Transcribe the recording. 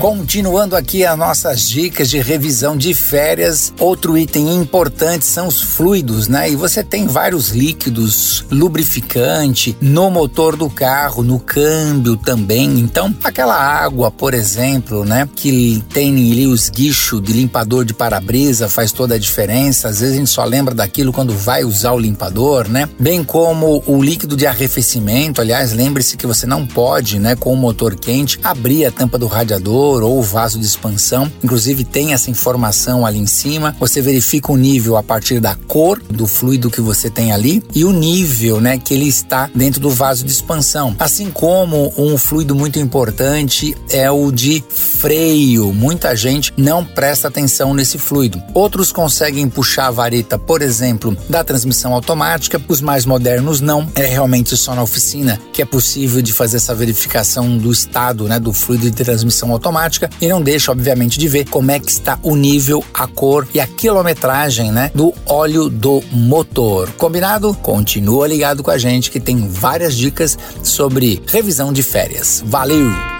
Continuando aqui as nossas dicas de revisão de férias, outro item importante são os fluidos, né? E você tem vários líquidos, lubrificante no motor do carro, no câmbio também. Então, aquela água, por exemplo, né, que tem ali o esguicho de limpador de para-brisa faz toda a diferença. Às vezes a gente só lembra daquilo quando vai usar o limpador, né? Bem como o líquido de arrefecimento. Aliás, lembre-se que você não pode, né, com o motor quente, abrir a tampa do radiador ou vaso de expansão. Inclusive tem essa informação ali em cima. Você verifica o nível a partir da cor do fluido que você tem ali e o nível, né, que ele está dentro do vaso de expansão. Assim como um fluido muito importante é o de freio. Muita gente não presta atenção nesse fluido. Outros conseguem puxar a vareta, por exemplo, da transmissão automática. Os mais modernos não. É realmente só na oficina que é possível de fazer essa verificação do estado, né, do fluido de transmissão automática automática e não deixa, obviamente, de ver como é que está o nível, a cor e a quilometragem, né, do óleo do motor. Combinado? Continua ligado com a gente que tem várias dicas sobre revisão de férias. Valeu!